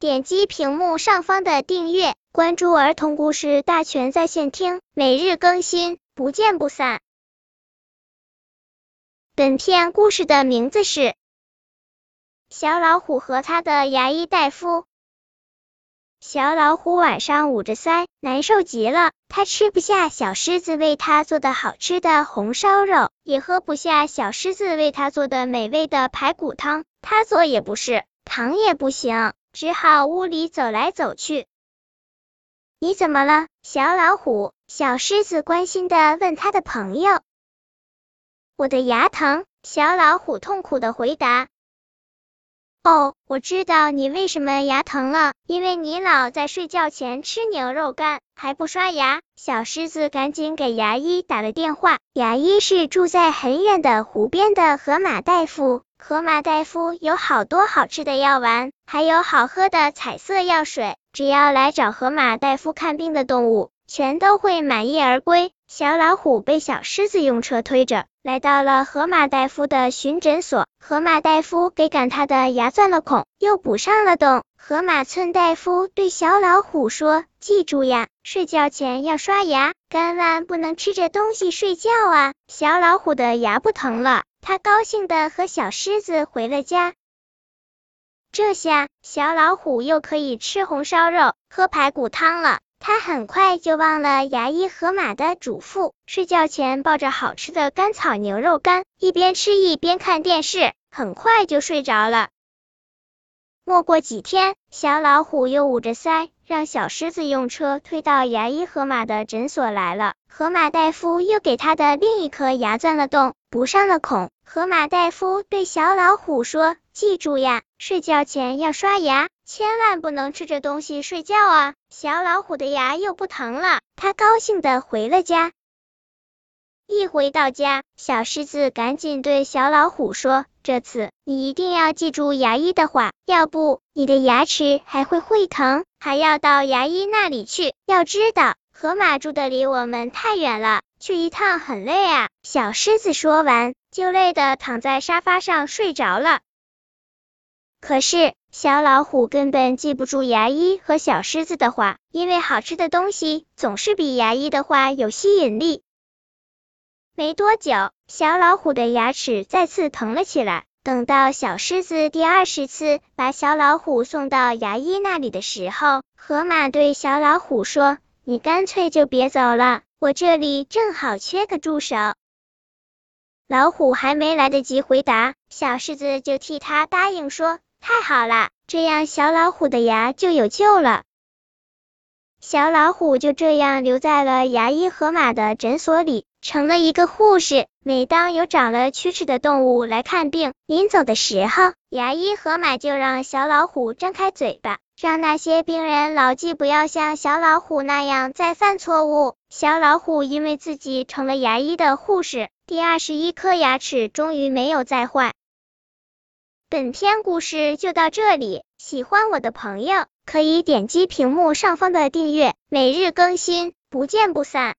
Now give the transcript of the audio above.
点击屏幕上方的订阅，关注儿童故事大全在线听，每日更新，不见不散。本片故事的名字是《小老虎和他的牙医大夫》。小老虎晚上捂着腮，难受极了。他吃不下小狮子为他做的好吃的红烧肉，也喝不下小狮子为他做的美味的排骨汤。他做也不是，躺也不行，只好屋里走来走去。你怎么了，小老虎？小狮子关心的问他的朋友。我的牙疼，小老虎痛苦的回答。哦，我知道你为什么牙疼了，因为你老在睡觉前吃牛肉干，还不刷牙。小狮子赶紧给牙医打了电话，牙医是住在很远的湖边的河马大夫。河马大夫有好多好吃的药丸，还有好喝的彩色药水，只要来找河马大夫看病的动物，全都会满意而归。小老虎被小狮子用车推着。来到了河马大夫的巡诊所，河马大夫给赶他的牙钻了孔，又补上了洞。河马村大夫对小老虎说：“记住呀，睡觉前要刷牙，千万不能吃着东西睡觉啊。”小老虎的牙不疼了，他高兴的和小狮子回了家。这下小老虎又可以吃红烧肉，喝排骨汤了。他很快就忘了牙医河马的嘱咐，睡觉前抱着好吃的甘草牛肉干，一边吃一边看电视，很快就睡着了。没过几天，小老虎又捂着腮，让小狮子用车推到牙医河马的诊所来了。河马大夫又给他的另一颗牙钻了洞，补上了孔。河马大夫对小老虎说：“记住呀，睡觉前要刷牙。”千万不能吃着东西睡觉啊！小老虎的牙又不疼了，他高兴的回了家。一回到家，小狮子赶紧对小老虎说：“这次你一定要记住牙医的话，要不你的牙齿还会会疼，还要到牙医那里去。要知道，河马住的离我们太远了，去一趟很累啊。”小狮子说完，就累得躺在沙发上睡着了。可是。小老虎根本记不住牙医和小狮子的话，因为好吃的东西总是比牙医的话有吸引力。没多久，小老虎的牙齿再次疼了起来。等到小狮子第二十次把小老虎送到牙医那里的时候，河马对小老虎说：“你干脆就别走了，我这里正好缺个助手。”老虎还没来得及回答，小狮子就替他答应说。太好了，这样小老虎的牙就有救了。小老虎就这样留在了牙医河马的诊所里，成了一个护士。每当有长了龋齿的动物来看病，临走的时候，牙医河马就让小老虎张开嘴巴，让那些病人牢记不要像小老虎那样再犯错误。小老虎因为自己成了牙医的护士，第二十一颗牙齿终于没有再坏。本篇故事就到这里，喜欢我的朋友可以点击屏幕上方的订阅，每日更新，不见不散。